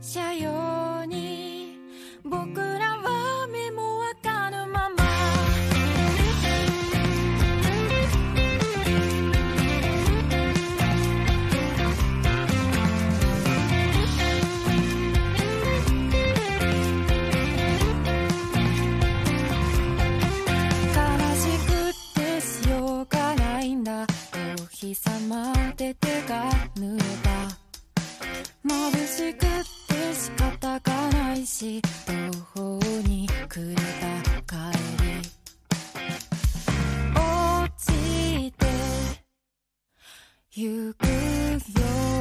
しゃようにぼくらは目もわかぬまま。悲しくてしようがないんだ。お日までてがぬれた眩しくて仕方がないし途方に暮れた帰り。落ちてゆくよ。